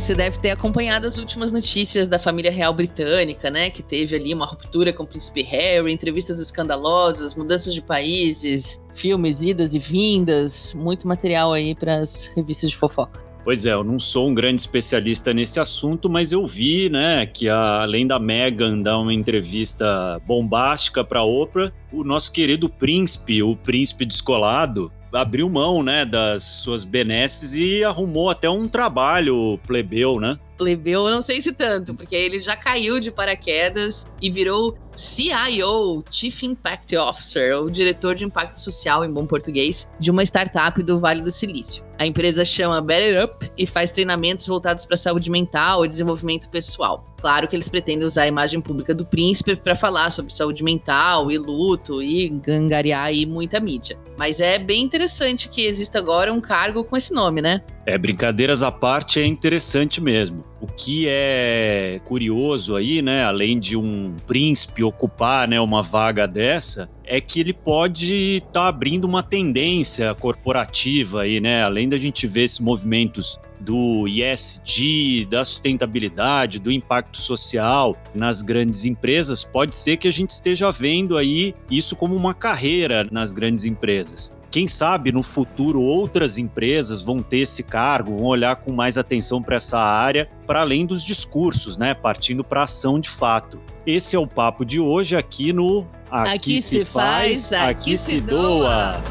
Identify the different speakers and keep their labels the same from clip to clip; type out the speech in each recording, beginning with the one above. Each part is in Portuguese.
Speaker 1: você deve ter acompanhado as últimas notícias da família real britânica, né? Que teve ali uma ruptura com o príncipe Harry, entrevistas escandalosas, mudanças de países, filmes, idas e vindas, muito material aí para as revistas de fofoca.
Speaker 2: Pois é, eu não sou um grande especialista nesse assunto, mas eu vi, né, que a, além da Meghan dar uma entrevista bombástica para Oprah, o nosso querido príncipe, o príncipe descolado, abriu mão, né, das suas benesses e arrumou até um trabalho plebeu, né?
Speaker 1: Plebeu, não sei se tanto, porque ele já caiu de paraquedas e virou CIO, Chief Impact Officer, ou diretor de impacto social em bom português, de uma startup do Vale do Silício. A empresa chama Better Up e faz treinamentos voltados para saúde mental e desenvolvimento pessoal. Claro que eles pretendem usar a imagem pública do príncipe para falar sobre saúde mental e luto e gangariar aí muita mídia. Mas é bem interessante que exista agora um cargo com esse nome, né?
Speaker 2: É, brincadeiras à parte é interessante mesmo. O que é curioso aí, né, além de um príncipe ocupar, né, uma vaga dessa, é que ele pode estar tá abrindo uma tendência corporativa aí, né? Além da gente ver esses movimentos do ESG, da sustentabilidade, do impacto social nas grandes empresas, pode ser que a gente esteja vendo aí isso como uma carreira nas grandes empresas. Quem sabe no futuro outras empresas vão ter esse cargo, vão olhar com mais atenção para essa área, para além dos discursos, né? Partindo para ação de fato. Esse é o papo de hoje aqui no
Speaker 1: Aqui, aqui se faz, aqui, aqui se doa. doa.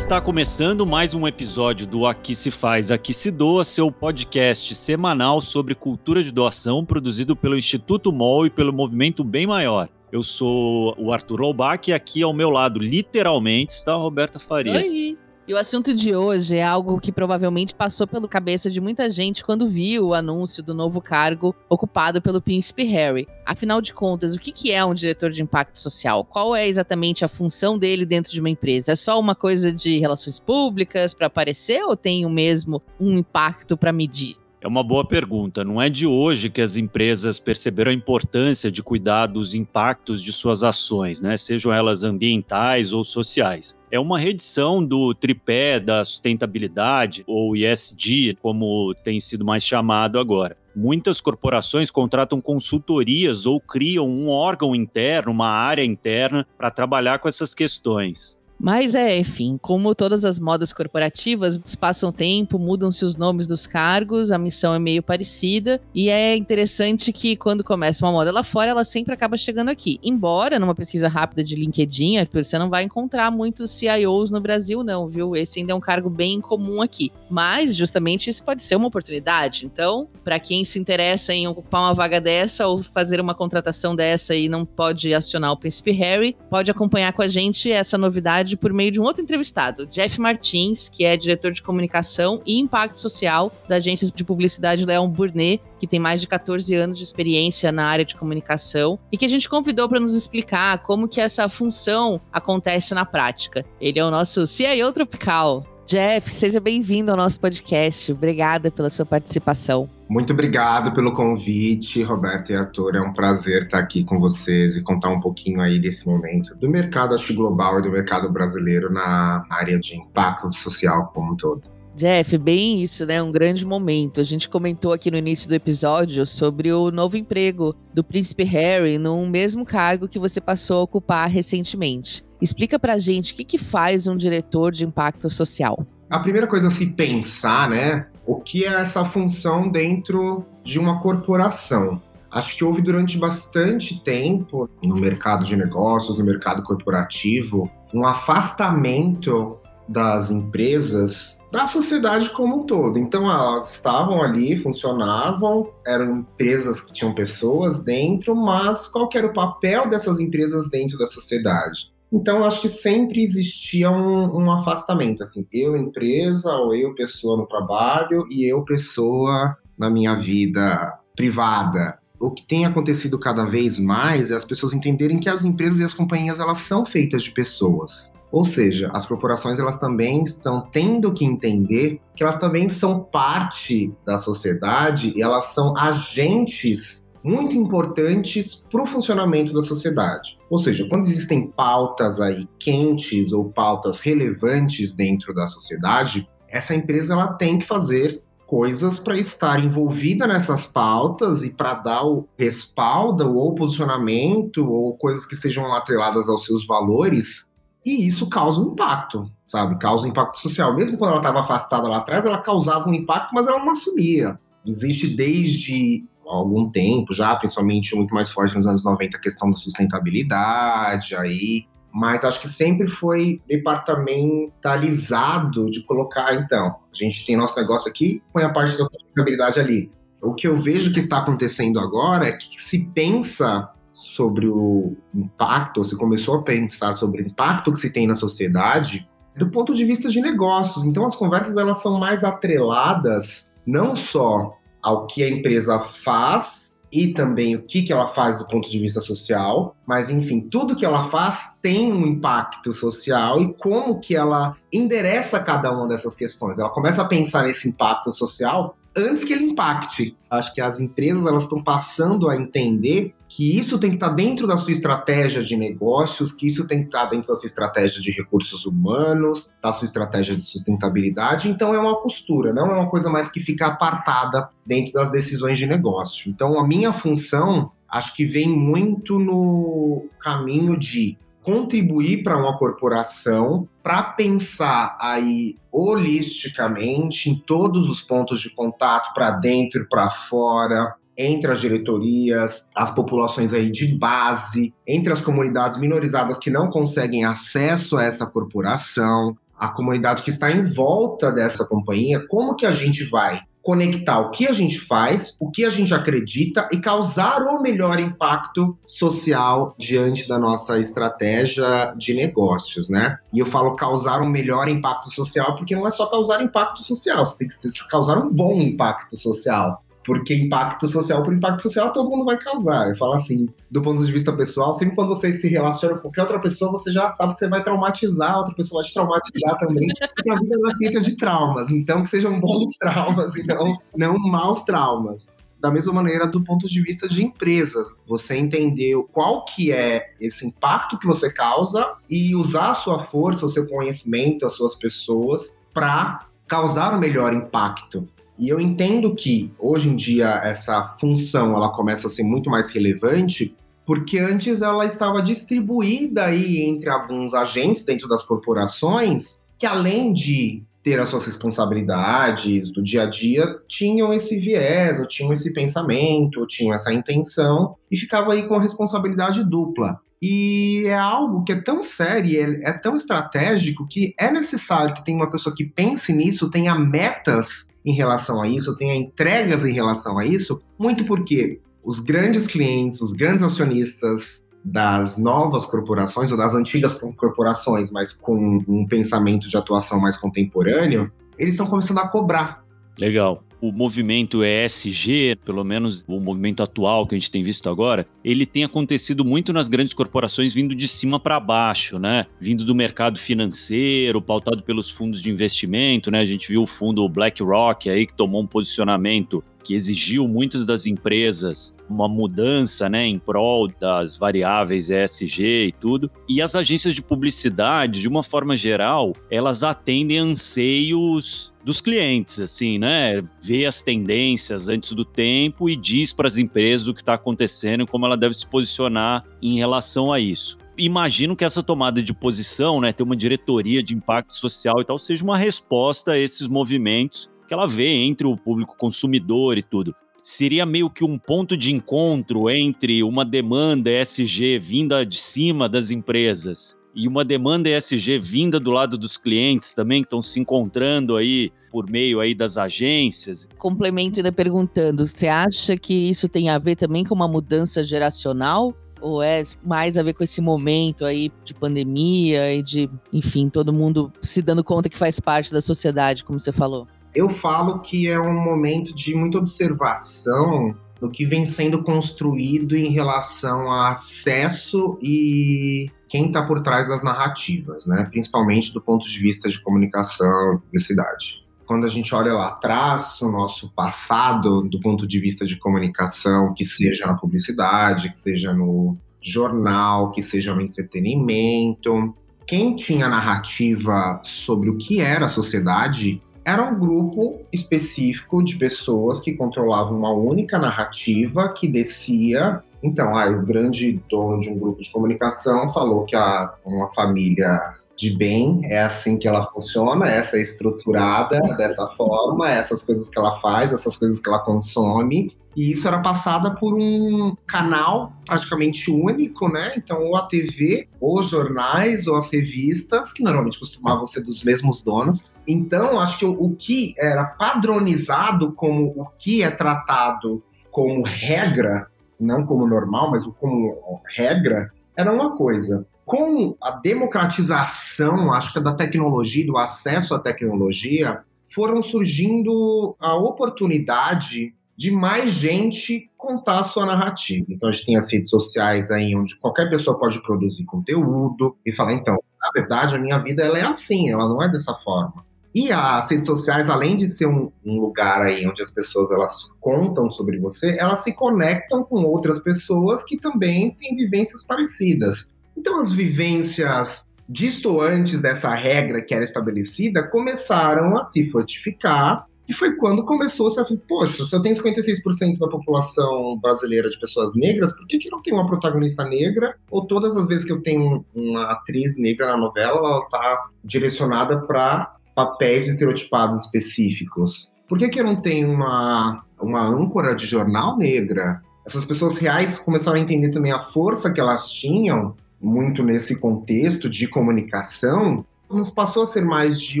Speaker 2: Está começando mais um episódio do Aqui Se Faz, Aqui Se Doa, seu podcast semanal sobre cultura de doação, produzido pelo Instituto MOL e pelo Movimento Bem Maior. Eu sou o Arthur Olbach e aqui ao meu lado, literalmente, está a Roberta Faria.
Speaker 1: Oi! E o assunto de hoje é algo que provavelmente passou pela cabeça de muita gente quando viu o anúncio do novo cargo ocupado pelo príncipe Harry. Afinal de contas, o que é um diretor de impacto social? Qual é exatamente a função dele dentro de uma empresa? É só uma coisa de relações públicas para aparecer ou tem o mesmo um impacto para medir?
Speaker 2: É uma boa pergunta. Não é de hoje que as empresas perceberam a importância de cuidar dos impactos de suas ações, né? sejam elas ambientais ou sociais. É uma reedição do tripé da sustentabilidade, ou ESG, como tem sido mais chamado agora. Muitas corporações contratam consultorias ou criam um órgão interno, uma área interna, para trabalhar com essas questões.
Speaker 1: Mas é, enfim, como todas as modas corporativas, passam tempo, mudam-se os nomes dos cargos, a missão é meio parecida, e é interessante que quando começa uma moda lá fora, ela sempre acaba chegando aqui. Embora, numa pesquisa rápida de LinkedIn, Arthur, você não vai encontrar muitos CIOs no Brasil, não, viu? Esse ainda é um cargo bem comum aqui. Mas, justamente, isso pode ser uma oportunidade. Então, para quem se interessa em ocupar uma vaga dessa ou fazer uma contratação dessa e não pode acionar o Príncipe Harry, pode acompanhar com a gente essa novidade por meio de um outro entrevistado, Jeff Martins, que é diretor de comunicação e impacto social da agência de publicidade Leon Burnet, que tem mais de 14 anos de experiência na área de comunicação e que a gente convidou para nos explicar como que essa função acontece na prática. Ele é o nosso CIO Tropical. Jeff, seja bem-vindo ao nosso podcast. Obrigada pela sua participação.
Speaker 3: Muito obrigado pelo convite, Roberto e Arthur. É um prazer estar aqui com vocês e contar um pouquinho aí desse momento do mercado acho global e do mercado brasileiro na área de impacto social como um todo.
Speaker 1: Jeff, bem isso, né? Um grande momento. A gente comentou aqui no início do episódio sobre o novo emprego do príncipe Harry no mesmo cargo que você passou a ocupar recentemente. Explica pra gente o que, que faz um diretor de impacto social.
Speaker 3: A primeira coisa a se pensar, né? O que é essa função dentro de uma corporação? Acho que houve durante bastante tempo no mercado de negócios, no mercado corporativo, um afastamento das empresas da sociedade como um todo. Então elas estavam ali, funcionavam, eram empresas que tinham pessoas dentro, mas qual era o papel dessas empresas dentro da sociedade? Então, acho que sempre existia um, um, afastamento, assim, eu empresa, ou eu pessoa no trabalho, e eu pessoa na minha vida privada. O que tem acontecido cada vez mais é as pessoas entenderem que as empresas e as companhias, elas são feitas de pessoas. Ou seja, as corporações elas também estão tendo que entender que elas também são parte da sociedade e elas são agentes muito importantes para o funcionamento da sociedade. Ou seja, quando existem pautas aí quentes ou pautas relevantes dentro da sociedade, essa empresa ela tem que fazer coisas para estar envolvida nessas pautas e para dar o respaldo ou posicionamento ou coisas que estejam atreladas aos seus valores. E isso causa um impacto, sabe? Causa um impacto social. Mesmo quando ela estava afastada lá atrás, ela causava um impacto, mas ela não assumia. Existe desde algum tempo já, principalmente muito mais forte nos anos 90, a questão da sustentabilidade, aí mas acho que sempre foi departamentalizado de colocar, então, a gente tem nosso negócio aqui, põe a parte da sustentabilidade ali. O que eu vejo que está acontecendo agora é que se pensa sobre o impacto, se começou a pensar sobre o impacto que se tem na sociedade do ponto de vista de negócios. Então as conversas elas são mais atreladas não só ao que a empresa faz e também o que, que ela faz do ponto de vista social, mas enfim, tudo que ela faz tem um impacto social e como que ela endereça cada uma dessas questões. Ela começa a pensar nesse impacto social antes que ele impacte. Acho que as empresas elas estão passando a entender que isso tem que estar dentro da sua estratégia de negócios, que isso tem que estar dentro da sua estratégia de recursos humanos, da sua estratégia de sustentabilidade. Então é uma postura, não é uma coisa mais que fica apartada dentro das decisões de negócio. Então a minha função acho que vem muito no caminho de contribuir para uma corporação para pensar aí holisticamente em todos os pontos de contato para dentro e para fora, entre as diretorias, as populações aí de base, entre as comunidades minorizadas que não conseguem acesso a essa corporação, a comunidade que está em volta dessa companhia, como que a gente vai conectar o que a gente faz, o que a gente acredita e causar o melhor impacto social diante da nossa estratégia de negócios, né? E eu falo causar um melhor impacto social porque não é só causar impacto social, você tem que causar um bom impacto social. Porque impacto social por impacto social todo mundo vai causar. Eu falo assim, do ponto de vista pessoal, sempre quando você se relaciona com qualquer outra pessoa, você já sabe que você vai traumatizar, outra pessoa vai te traumatizar também. Porque a vida é feita de traumas. Então, que sejam bons traumas e não, não maus traumas da mesma maneira do ponto de vista de empresas. Você entender qual que é esse impacto que você causa e usar a sua força, o seu conhecimento, as suas pessoas para causar o melhor impacto. E eu entendo que hoje em dia essa função ela começa a ser muito mais relevante porque antes ela estava distribuída aí entre alguns agentes dentro das corporações que além de ter as suas responsabilidades do dia a dia, tinham esse viés, ou tinham esse pensamento, ou tinham essa intenção, e ficava aí com a responsabilidade dupla. E é algo que é tão sério, é, é tão estratégico, que é necessário que tenha uma pessoa que pense nisso, tenha metas em relação a isso, tenha entregas em relação a isso, muito porque os grandes clientes, os grandes acionistas das novas corporações ou das antigas corporações, mas com um pensamento de atuação mais contemporâneo, eles estão começando a cobrar.
Speaker 2: Legal o movimento ESG, pelo menos o movimento atual que a gente tem visto agora, ele tem acontecido muito nas grandes corporações vindo de cima para baixo, né? Vindo do mercado financeiro, pautado pelos fundos de investimento, né? A gente viu o fundo BlackRock aí que tomou um posicionamento que exigiu muitas das empresas uma mudança né, em prol das variáveis ESG e tudo. E as agências de publicidade, de uma forma geral, elas atendem anseios dos clientes, assim, né? Vê as tendências antes do tempo e diz para as empresas o que está acontecendo e como ela deve se posicionar em relação a isso. Imagino que essa tomada de posição, né, ter uma diretoria de impacto social e tal, seja uma resposta a esses movimentos que ela vê entre o público consumidor e tudo. Seria meio que um ponto de encontro entre uma demanda ESG vinda de cima das empresas e uma demanda ESG vinda do lado dos clientes também, que estão se encontrando aí por meio aí das agências.
Speaker 1: Complemento ainda perguntando, você acha que isso tem a ver também com uma mudança geracional? Ou é mais a ver com esse momento aí de pandemia e de, enfim, todo mundo se dando conta que faz parte da sociedade, como você falou?
Speaker 3: Eu falo que é um momento de muita observação no que vem sendo construído em relação a acesso e quem está por trás das narrativas, né? principalmente do ponto de vista de comunicação e publicidade. quando a gente olha lá atrás, o nosso passado, do ponto de vista de comunicação, que seja na publicidade, que seja no jornal, que seja no entretenimento, quem tinha narrativa sobre o que era a sociedade era um grupo específico de pessoas que controlavam uma única narrativa que descia. Então, ah, o grande dono de um grupo de comunicação falou que a, uma família de bem, é assim que ela funciona, essa é estruturada dessa forma, essas coisas que ela faz, essas coisas que ela consome. E isso era passada por um canal praticamente único, né? Então, ou a TV, ou os jornais, ou as revistas, que normalmente costumavam ser dos mesmos donos. Então, acho que o, que era padronizado como o que é tratado como regra, não como normal, mas como regra, era uma coisa com a democratização, acho que da tecnologia, do acesso à tecnologia, foram surgindo a oportunidade de mais gente contar a sua narrativa. Então a gente tem as redes sociais aí onde qualquer pessoa pode produzir conteúdo e falar, então, na verdade a minha vida ela é assim, ela não é dessa forma. E as redes sociais, além de ser um, um, lugar aí onde as pessoas elas contam sobre você, elas se conectam com outras pessoas que também têm vivências parecidas. Então, as vivências distoantes dessa regra que era estabelecida começaram a se fortificar. E foi quando começou-se a falar, poxa, se eu tenho 56% da população brasileira de pessoas negras, por que, que não tem uma protagonista negra? Ou todas as vezes que eu tenho uma atriz negra na novela, ela está direcionada para papéis estereotipados específicos? Por que, que eu não tenho uma, uma âncora de jornal negra? Essas pessoas reais começaram a entender também a força que elas tinham muito nesse contexto de comunicação, nos passou a ser mais de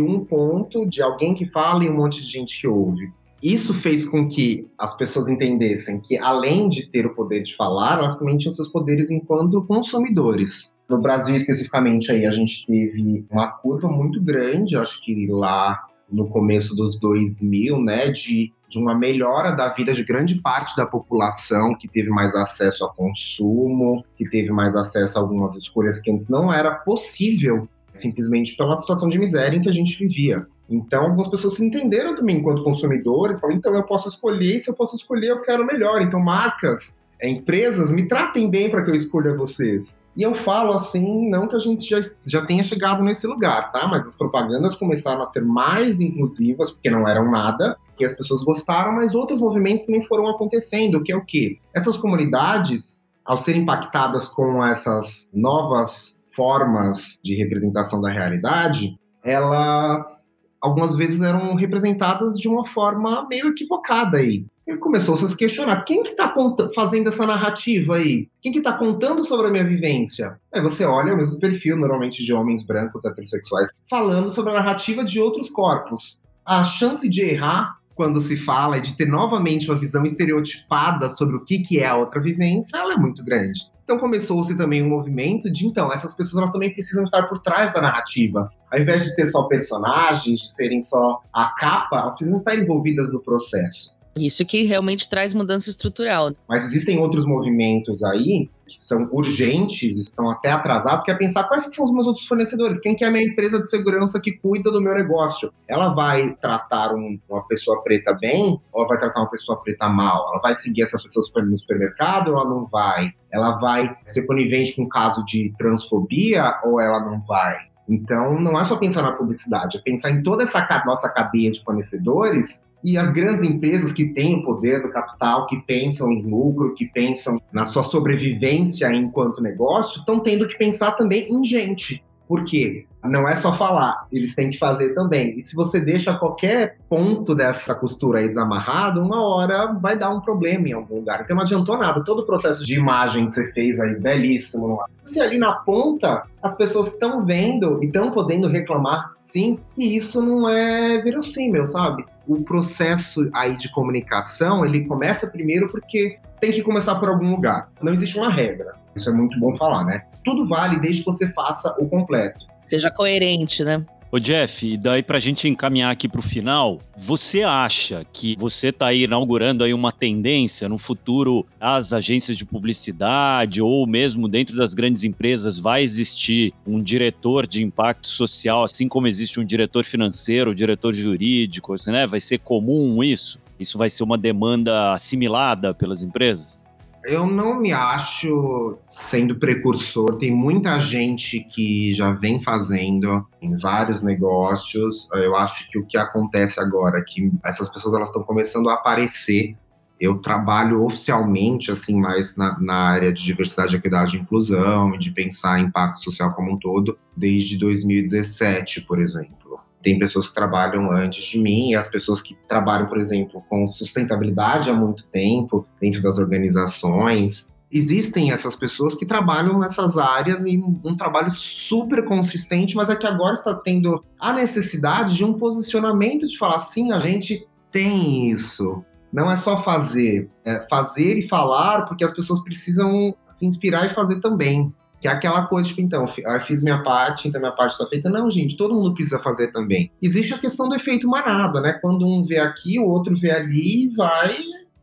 Speaker 3: um ponto, de alguém que fala e um monte de gente que ouve. Isso fez com que as pessoas entendessem que, além de ter o poder de falar, elas também tinham seus poderes enquanto consumidores. No Brasil, especificamente, aí a gente teve uma curva muito grande, acho que lá no começo dos 2000, né, de, de uma melhora da vida de grande parte da população que teve mais acesso a consumo, que teve mais acesso a algumas escolhas que antes não era possível, simplesmente pela situação de miséria em que a gente vivia. Então, algumas pessoas se entenderam também enquanto consumidores, falaram, então eu posso escolher, e se eu posso escolher, eu quero melhor. Então, marcas, é, empresas, me tratem bem para que eu escolha vocês. E eu falo assim, não que a gente já, já tenha chegado nesse lugar, tá? Mas as propagandas começaram a ser mais inclusivas, porque não eram nada, que as pessoas gostaram, mas outros movimentos também foram acontecendo, que é o quê? Essas comunidades, ao serem impactadas com essas novas formas de representação da realidade, elas algumas vezes eram representadas de uma forma meio equivocada aí. E começou -se a se questionar, quem que tá fazendo essa narrativa aí? Quem que tá contando sobre a minha vivência? Aí você olha o mesmo perfil, normalmente de homens brancos heterossexuais, falando sobre a narrativa de outros corpos. A chance de errar quando se fala e de ter novamente uma visão estereotipada sobre o que, que é a outra vivência, ela é muito grande. Então começou-se também um movimento de, então, essas pessoas elas também precisam estar por trás da narrativa. Ao invés de ser só personagens, de serem só a capa, elas precisam estar envolvidas no processo.
Speaker 1: Isso que realmente traz mudança estrutural.
Speaker 3: Mas existem outros movimentos aí que são urgentes, estão até atrasados, que é pensar quais são os meus outros fornecedores, quem que é a minha empresa de segurança que cuida do meu negócio. Ela vai tratar um, uma pessoa preta bem ou vai tratar uma pessoa preta mal? Ela vai seguir essa pessoa no supermercado ou ela não vai? Ela vai ser conivente com um caso de transfobia ou ela não vai? Então, não é só pensar na publicidade, é pensar em toda essa nossa cadeia de fornecedores e as grandes empresas que têm o poder do capital, que pensam em lucro, que pensam na sua sobrevivência enquanto negócio, estão tendo que pensar também em gente. Por quê? Não é só falar, eles têm que fazer também. E se você deixa qualquer ponto dessa costura aí desamarrado, uma hora vai dar um problema em algum lugar. Então não adiantou nada. Todo o processo de imagem que você fez aí, belíssimo. Se ali na ponta as pessoas estão vendo e estão podendo reclamar, sim, que isso não é verossímil, sabe? O processo aí de comunicação, ele começa primeiro porque tem que começar por algum lugar. Não existe uma regra. Isso é muito bom falar, né? Tudo vale desde que você faça o completo.
Speaker 1: Seja coerente, né?
Speaker 2: Ô Jeff, e daí pra gente encaminhar aqui pro final, você acha que você tá aí inaugurando aí uma tendência no futuro as agências de publicidade ou mesmo dentro das grandes empresas vai existir um diretor de impacto social, assim como existe um diretor financeiro, um diretor jurídico, né? Vai ser comum isso? Isso vai ser uma demanda assimilada pelas empresas?
Speaker 3: Eu não me acho sendo precursor. Tem muita gente que já vem fazendo em vários negócios. Eu acho que o que acontece agora é que essas pessoas elas estão começando a aparecer. Eu trabalho oficialmente assim mais na, na área de diversidade, equidade e inclusão e de pensar impacto social como um todo desde 2017, por exemplo tem pessoas que trabalham antes de mim e as pessoas que trabalham, por exemplo, com sustentabilidade há muito tempo dentro das organizações. Existem essas pessoas que trabalham nessas áreas e um trabalho super consistente, mas é que agora está tendo a necessidade de um posicionamento de falar assim, a gente tem isso. Não é só fazer, é fazer e falar, porque as pessoas precisam se inspirar e fazer também. Que é aquela coisa, tipo, então, eu fiz minha parte, então minha parte está feita. Não, gente, todo mundo precisa fazer também. Existe a questão do efeito manada, né? Quando um vê aqui, o outro vê ali, vai.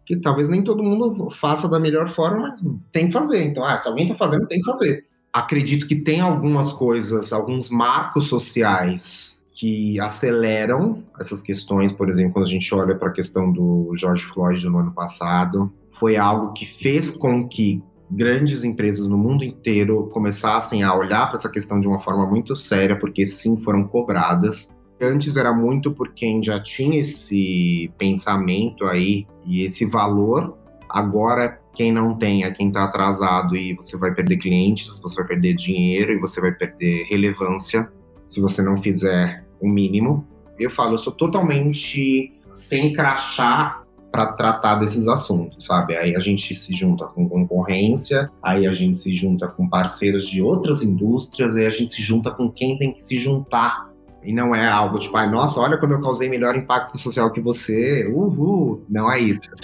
Speaker 3: Que talvez nem todo mundo faça da melhor forma, mas tem que fazer. Então, ah, se alguém está fazendo, tem que fazer. Acredito que tem algumas coisas, alguns marcos sociais que aceleram essas questões. Por exemplo, quando a gente olha para a questão do George Floyd no ano passado, foi algo que fez com que grandes empresas no mundo inteiro começassem a olhar para essa questão de uma forma muito séria, porque sim foram cobradas. Antes era muito por quem já tinha esse pensamento aí e esse valor. Agora, quem não tem é quem está atrasado e você vai perder clientes, você vai perder dinheiro e você vai perder relevância se você não fizer o mínimo. Eu falo, eu sou totalmente sem crachá para tratar desses assuntos, sabe? Aí a gente se junta com concorrência, aí a gente se junta com parceiros de outras indústrias, aí a gente se junta com quem tem que se juntar e não é algo tipo, ah, nossa, olha como eu causei melhor impacto social que você. Uhul. Não é isso.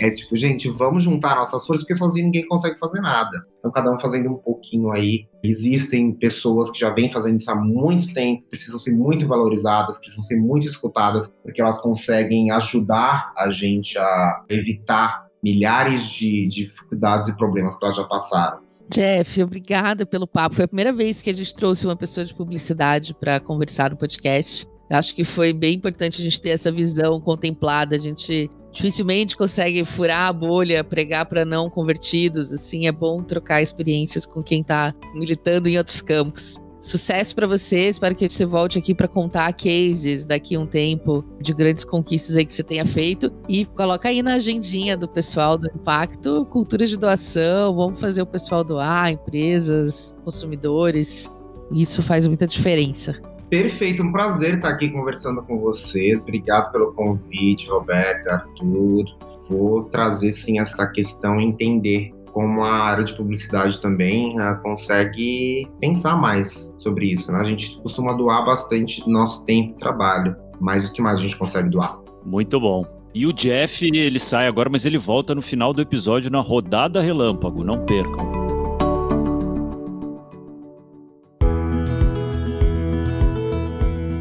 Speaker 3: é tipo, gente, vamos juntar nossas forças, porque sozinho ninguém consegue fazer nada. Então, cada um fazendo um pouquinho aí. Existem pessoas que já vêm fazendo isso há muito tempo, precisam ser muito valorizadas, precisam ser muito escutadas, porque elas conseguem ajudar a gente a evitar milhares de dificuldades e problemas que elas já passaram.
Speaker 1: Jeff, obrigada pelo papo. Foi a primeira vez que a gente trouxe uma pessoa de publicidade para conversar no podcast. Acho que foi bem importante a gente ter essa visão contemplada. A gente dificilmente consegue furar a bolha, pregar para não convertidos. Assim, é bom trocar experiências com quem está militando em outros campos. Sucesso para você, espero que você volte aqui para contar cases daqui a um tempo de grandes conquistas aí que você tenha feito e coloca aí na agendinha do pessoal do Impacto, cultura de doação, vamos fazer o pessoal doar, empresas, consumidores. Isso faz muita diferença.
Speaker 3: Perfeito, um prazer estar aqui conversando com vocês. Obrigado pelo convite, Roberto, Arthur. Vou trazer sim essa questão entender como a área de publicidade também consegue pensar mais sobre isso. Né? A gente costuma doar bastante nosso tempo de trabalho, mas o que mais a gente consegue doar?
Speaker 2: Muito bom. E o Jeff, ele sai agora, mas ele volta no final do episódio na rodada relâmpago, não percam.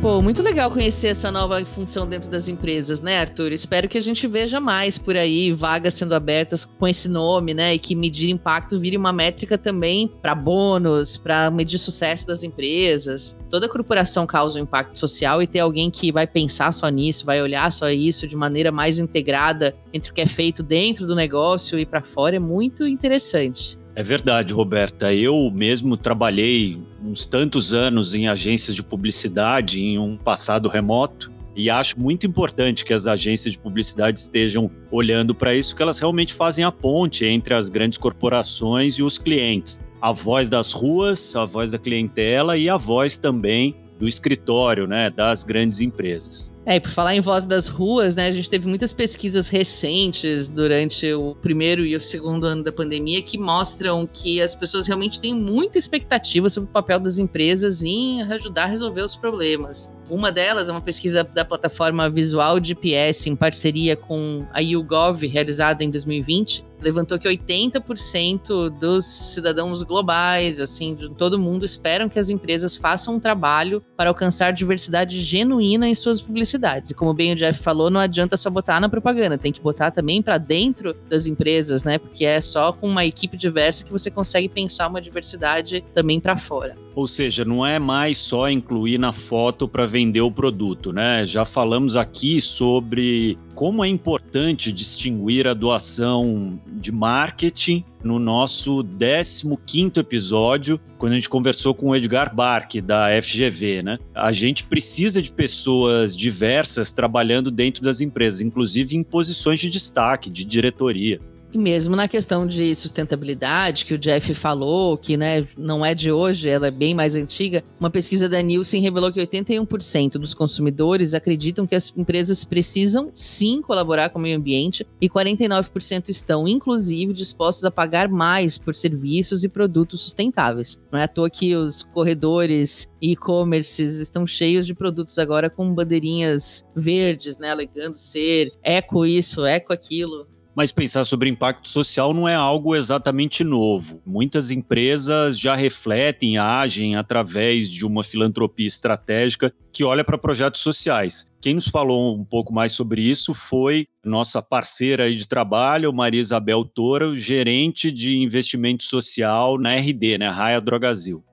Speaker 1: Pô, muito legal conhecer essa nova função dentro das empresas, né, Arthur? Espero que a gente veja mais por aí, vagas sendo abertas com esse nome, né? E que medir impacto vire uma métrica também para bônus, para medir sucesso das empresas. Toda corporação causa um impacto social e ter alguém que vai pensar só nisso, vai olhar só isso de maneira mais integrada entre o que é feito dentro do negócio e para fora é muito interessante.
Speaker 2: É verdade, Roberta. Eu mesmo trabalhei uns tantos anos em agências de publicidade em um passado remoto. E acho muito importante que as agências de publicidade estejam olhando para isso, que elas realmente fazem a ponte entre as grandes corporações e os clientes. A voz das ruas, a voz da clientela e a voz também do escritório, né, das grandes empresas.
Speaker 1: É, e por falar em voz das ruas, né, a gente teve muitas pesquisas recentes durante o primeiro e o segundo ano da pandemia que mostram que as pessoas realmente têm muita expectativa sobre o papel das empresas em ajudar a resolver os problemas. Uma delas é uma pesquisa da plataforma Visual GPS em parceria com a YouGov, realizada em 2020, levantou que 80% dos cidadãos globais, assim, de todo mundo, esperam que as empresas façam um trabalho para alcançar diversidade genuína em suas publicidades. E como bem o Jeff falou, não adianta só botar na propaganda, tem que botar também para dentro das empresas, né? Porque é só com uma equipe diversa que você consegue pensar uma diversidade também para fora.
Speaker 2: Ou seja, não é mais só incluir na foto para vender o produto, né? Já falamos aqui sobre como é importante distinguir a doação de marketing no nosso 15º episódio, quando a gente conversou com o Edgar Barque, da FGV, né? A gente precisa de pessoas diversas trabalhando dentro das empresas, inclusive em posições de destaque, de diretoria.
Speaker 1: E mesmo na questão de sustentabilidade, que o Jeff falou, que né, não é de hoje, ela é bem mais antiga, uma pesquisa da Nielsen revelou que 81% dos consumidores acreditam que as empresas precisam sim colaborar com o meio ambiente e 49% estão, inclusive, dispostos a pagar mais por serviços e produtos sustentáveis. Não é à toa que os corredores e e-commerces estão cheios de produtos agora com bandeirinhas verdes, né, alegando ser eco isso, eco aquilo
Speaker 2: mas pensar sobre impacto social não é algo exatamente novo. Muitas empresas já refletem, agem através de uma filantropia estratégica que olha para projetos sociais. Quem nos falou um pouco mais sobre isso foi nossa parceira de trabalho, Maria Isabel Toro, gerente de investimento social na RD, né, Raia Drogazil.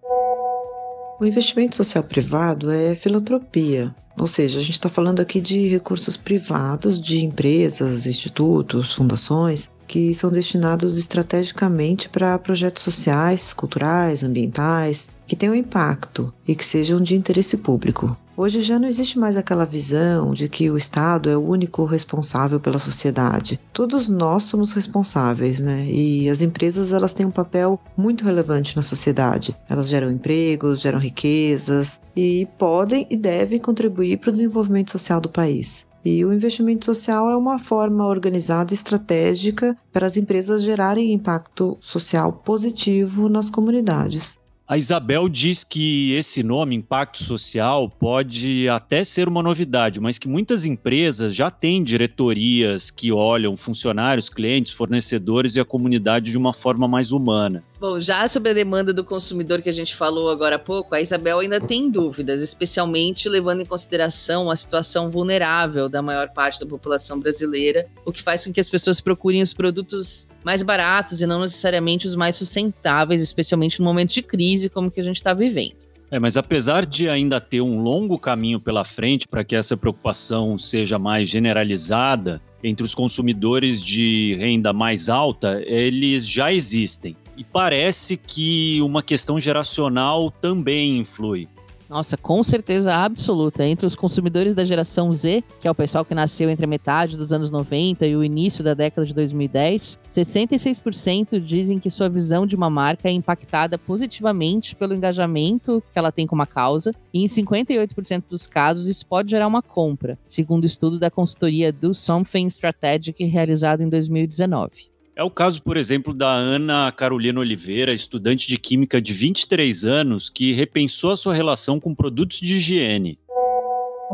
Speaker 4: O investimento social privado é filantropia, ou seja, a gente está falando aqui de recursos privados de empresas, institutos, fundações que são destinados estrategicamente para projetos sociais, culturais, ambientais, que tenham impacto e que sejam de interesse público. Hoje já não existe mais aquela visão de que o Estado é o único responsável pela sociedade. Todos nós somos responsáveis, né? E as empresas elas têm um papel muito relevante na sociedade. Elas geram empregos, geram riquezas e podem e devem contribuir para o desenvolvimento social do país. E o investimento social é uma forma organizada e estratégica para as empresas gerarem impacto social positivo nas comunidades.
Speaker 2: A Isabel diz que esse nome, impacto social, pode até ser uma novidade, mas que muitas empresas já têm diretorias que olham funcionários, clientes, fornecedores e a comunidade de uma forma mais humana.
Speaker 1: Bom, já sobre a demanda do consumidor que a gente falou agora há pouco, a Isabel ainda tem dúvidas, especialmente levando em consideração a situação vulnerável da maior parte da população brasileira, o que faz com que as pessoas procurem os produtos mais baratos e não necessariamente os mais sustentáveis, especialmente no momento de crise como que a gente está vivendo.
Speaker 2: É, mas apesar de ainda ter um longo caminho pela frente para que essa preocupação seja mais generalizada entre os consumidores de renda mais alta, eles já existem. E parece que uma questão geracional também influi.
Speaker 1: Nossa, com certeza absoluta. Entre os consumidores da geração Z, que é o pessoal que nasceu entre a metade dos anos 90 e o início da década de 2010, 66% dizem que sua visão de uma marca é impactada positivamente pelo engajamento que ela tem com uma causa, e em 58% dos casos isso pode gerar uma compra, segundo o estudo da consultoria Do Something Strategic realizado em 2019.
Speaker 2: É o caso, por exemplo, da Ana Carolina Oliveira, estudante de química de 23 anos, que repensou a sua relação com produtos de higiene.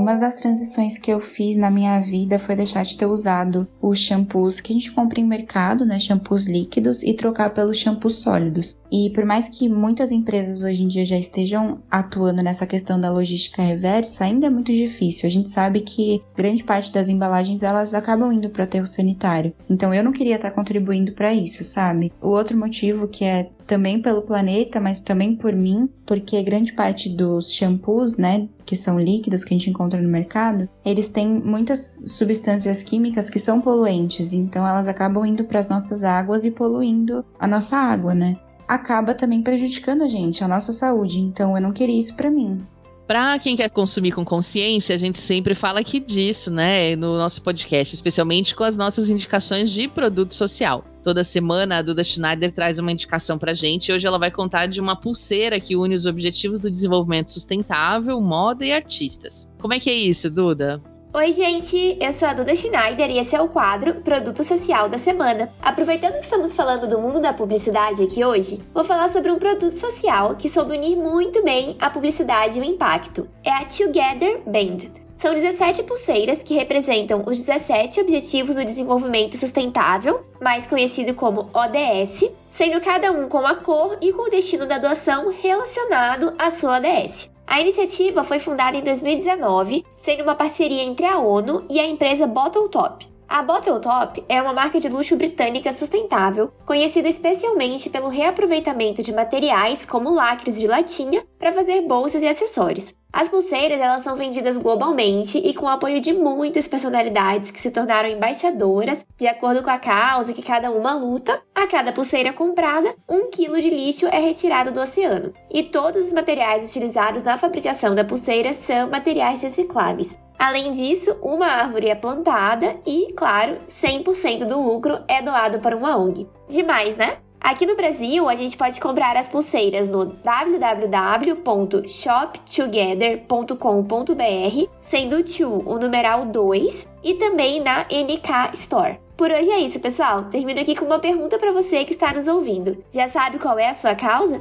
Speaker 5: Uma das transições que eu fiz na minha vida foi deixar de ter usado os shampoos que a gente compra em mercado, né, shampoos líquidos, e trocar pelos shampoos sólidos. E por mais que muitas empresas hoje em dia já estejam atuando nessa questão da logística reversa, ainda é muito difícil. A gente sabe que grande parte das embalagens elas acabam indo para o aterro sanitário. Então eu não queria estar contribuindo para isso, sabe? O outro motivo que é também pelo planeta, mas também por mim, porque grande parte dos shampoos, né, que são líquidos que a gente encontra no mercado, eles têm muitas substâncias químicas que são poluentes, então elas acabam indo para as nossas águas e poluindo a nossa água, né? Acaba também prejudicando a gente, a nossa saúde, então eu não queria isso para mim.
Speaker 1: Para quem quer consumir com consciência, a gente sempre fala aqui disso, né, no nosso podcast, especialmente com as nossas indicações de produto social. Toda semana a Duda Schneider traz uma indicação pra gente hoje ela vai contar de uma pulseira que une os objetivos do desenvolvimento sustentável, moda e artistas. Como é que é isso, Duda?
Speaker 6: Oi, gente! Eu sou a Duda Schneider e esse é o quadro Produto Social da Semana. Aproveitando que estamos falando do mundo da publicidade aqui hoje, vou falar sobre um produto social que soube unir muito bem a publicidade e o impacto. É a Together Band. São 17 pulseiras que representam os 17 Objetivos do Desenvolvimento Sustentável, mais conhecido como ODS, sendo cada um com a cor e com o destino da doação relacionado à sua ODS. A iniciativa foi fundada em 2019, sendo uma parceria entre a ONU e a empresa Bottle Top. A Bottle Top é uma marca de luxo britânica sustentável, conhecida especialmente pelo reaproveitamento de materiais como lacres de latinha para fazer bolsas e acessórios. As pulseiras elas são vendidas globalmente e com o apoio de muitas personalidades que se tornaram embaixadoras de acordo com a causa que cada uma luta. A cada pulseira comprada, um quilo de lixo é retirado do oceano. E todos os materiais utilizados na fabricação da pulseira são materiais recicláveis. Além disso, uma árvore é plantada e, claro, 100% do lucro é doado para uma ONG. Demais, né? Aqui no Brasil, a gente pode comprar as pulseiras no www.shoptogether.com.br, sendo o 2 o numeral 2, e também na NK Store. Por hoje é isso, pessoal. Termino aqui com uma pergunta para você que está nos ouvindo. Já sabe qual é a sua causa?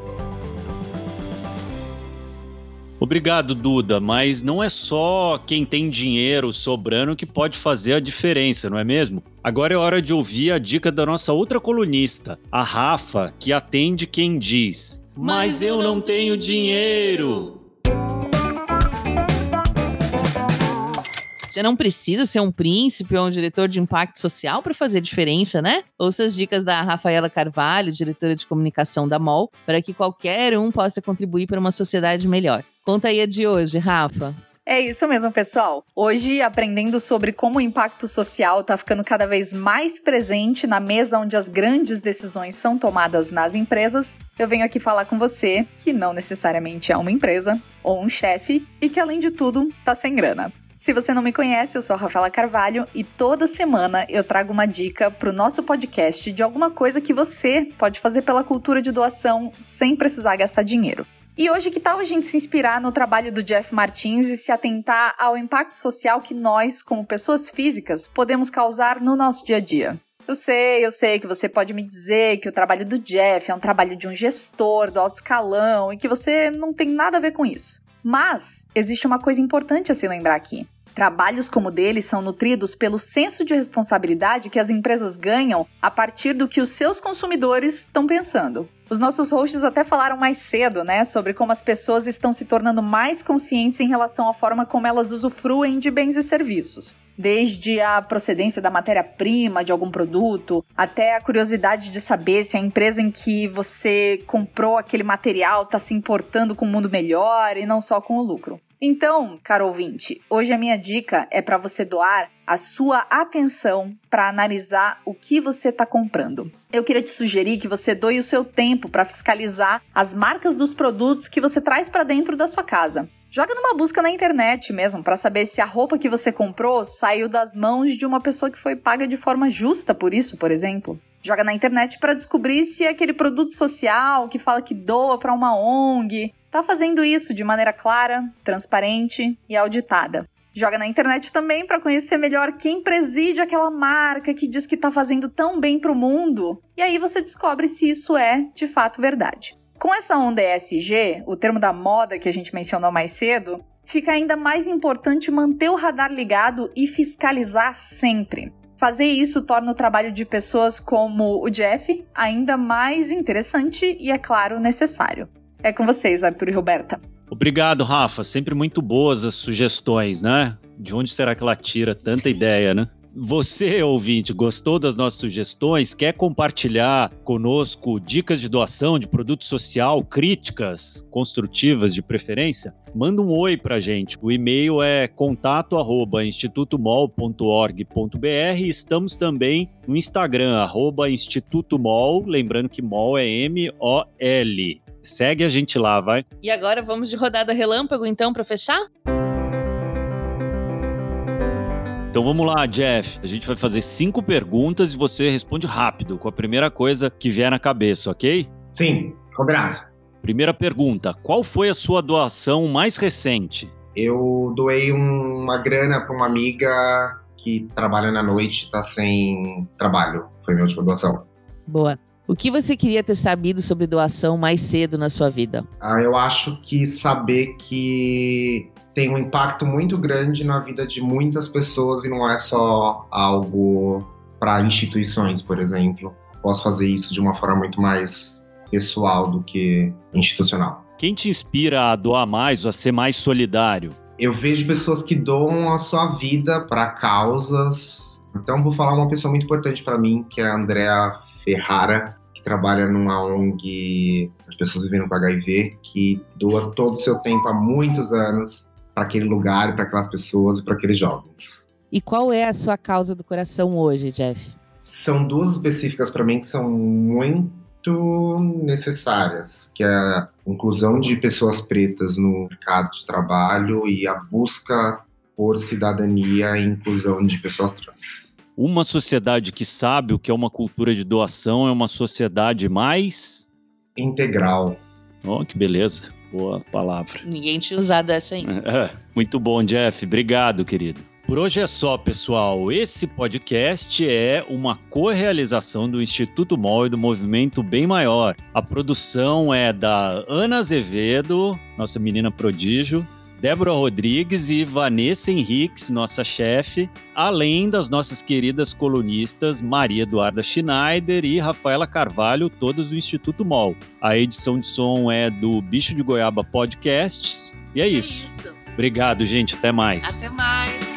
Speaker 2: Obrigado, Duda, mas não é só quem tem dinheiro sobrando que pode fazer a diferença, não é mesmo? Agora é hora de ouvir a dica da nossa outra colunista, a Rafa, que atende quem diz:
Speaker 1: Mas eu não tenho dinheiro. Você não precisa ser um príncipe ou um diretor de impacto social para fazer diferença, né? Ouça as dicas da Rafaela Carvalho, diretora de comunicação da MOL, para que qualquer um possa contribuir para uma sociedade melhor. Conta aí a de hoje, Rafa.
Speaker 7: É isso mesmo, pessoal. Hoje, aprendendo sobre como o impacto social está ficando cada vez mais presente na mesa onde as grandes decisões são tomadas nas empresas, eu venho aqui falar com você que não necessariamente é uma empresa ou um chefe e que, além de tudo, está sem grana. Se você não me conhece, eu sou a Rafaela Carvalho e toda semana eu trago uma dica para o nosso podcast de alguma coisa que você pode fazer pela cultura de doação sem precisar gastar dinheiro. E hoje, que tal a gente se inspirar no trabalho do Jeff Martins e se atentar ao impacto social que nós, como pessoas físicas, podemos causar no nosso dia a dia? Eu sei, eu sei que você pode me dizer que o trabalho do Jeff é um trabalho de um gestor do alto escalão e que você não tem nada a ver com isso. Mas existe uma coisa importante a se lembrar aqui. Trabalhos como o dele são nutridos pelo senso de responsabilidade que as empresas ganham a partir do que os seus consumidores estão pensando. Os nossos hosts até falaram mais cedo, né, sobre como as pessoas estão se tornando mais conscientes em relação à forma como elas usufruem de bens e serviços. Desde a procedência da matéria-prima de algum produto, até a curiosidade de saber se a empresa em que você comprou aquele material está se importando com o um mundo melhor e não só com o lucro. Então, caro ouvinte, hoje a minha dica é para você doar a sua atenção para analisar o que você está comprando. Eu queria te sugerir que você doe o seu tempo para fiscalizar as marcas dos produtos que você traz para dentro da sua casa. Joga numa busca na internet mesmo para saber se a roupa que você comprou saiu das mãos de uma pessoa que foi paga de forma justa por isso, por exemplo. Joga na internet para descobrir se aquele produto social que fala que doa para uma ONG está fazendo isso de maneira clara, transparente e auditada. Joga na internet também para conhecer melhor quem preside aquela marca que diz que está fazendo tão bem para o mundo. E aí você descobre se isso é de fato verdade. Com essa onda ESG, o termo da moda que a gente mencionou mais cedo, fica ainda mais importante manter o radar ligado e fiscalizar sempre. Fazer isso torna o trabalho de pessoas como o Jeff ainda mais interessante e, é claro, necessário. É com vocês, Arthur e Roberta.
Speaker 2: Obrigado, Rafa. Sempre muito boas as sugestões, né? De onde será que ela tira tanta ideia, né? Você, ouvinte, gostou das nossas sugestões? Quer compartilhar conosco dicas de doação de produto social, críticas construtivas de preferência? Manda um oi pra gente. O e-mail é contato@institutomol.org.br. Estamos também no Instagram @institutomol, lembrando que mol é M O L. Segue a gente lá, vai.
Speaker 1: E agora vamos de rodada relâmpago, então, para fechar?
Speaker 2: Então vamos lá, Jeff. A gente vai fazer cinco perguntas e você responde rápido, com a primeira coisa que vier na cabeça, ok?
Speaker 3: Sim, combinado.
Speaker 2: Primeira pergunta: qual foi a sua doação mais recente?
Speaker 3: Eu doei uma grana para uma amiga que trabalha na noite e está sem trabalho. Foi minha última doação.
Speaker 1: Boa. O que você queria ter sabido sobre doação mais cedo na sua vida?
Speaker 3: Ah, eu acho que saber que tem um impacto muito grande na vida de muitas pessoas e não é só algo para instituições, por exemplo. Posso fazer isso de uma forma muito mais pessoal do que institucional.
Speaker 2: Quem te inspira a doar mais ou a ser mais solidário?
Speaker 3: Eu vejo pessoas que doam a sua vida para causas. Então vou falar uma pessoa muito importante para mim, que é a Andrea Ferrara, trabalha numa ONG de pessoas vivendo com HIV, que doa todo o seu tempo há muitos anos para aquele lugar, para aquelas pessoas e para aqueles jovens.
Speaker 1: E qual é a sua causa do coração hoje, Jeff?
Speaker 3: São duas específicas para mim que são muito necessárias, que é a inclusão de pessoas pretas no mercado de trabalho e a busca por cidadania e inclusão de pessoas trans.
Speaker 2: Uma sociedade que sabe o que é uma cultura de doação é uma sociedade mais
Speaker 3: integral.
Speaker 2: Oh, que beleza. Boa palavra.
Speaker 1: Ninguém tinha usado essa ainda.
Speaker 2: Muito bom, Jeff. Obrigado, querido. Por hoje é só, pessoal. Esse podcast é uma co-realização do Instituto MOL e do Movimento Bem Maior. A produção é da Ana Azevedo, nossa menina prodígio, Débora Rodrigues e Vanessa Henriques, nossa chefe, além das nossas queridas colunistas Maria Eduarda Schneider e Rafaela Carvalho, todas do Instituto MOL. A edição de som é do Bicho de Goiaba Podcasts. E é, é isso. isso. Obrigado, gente. Até mais.
Speaker 1: Até mais.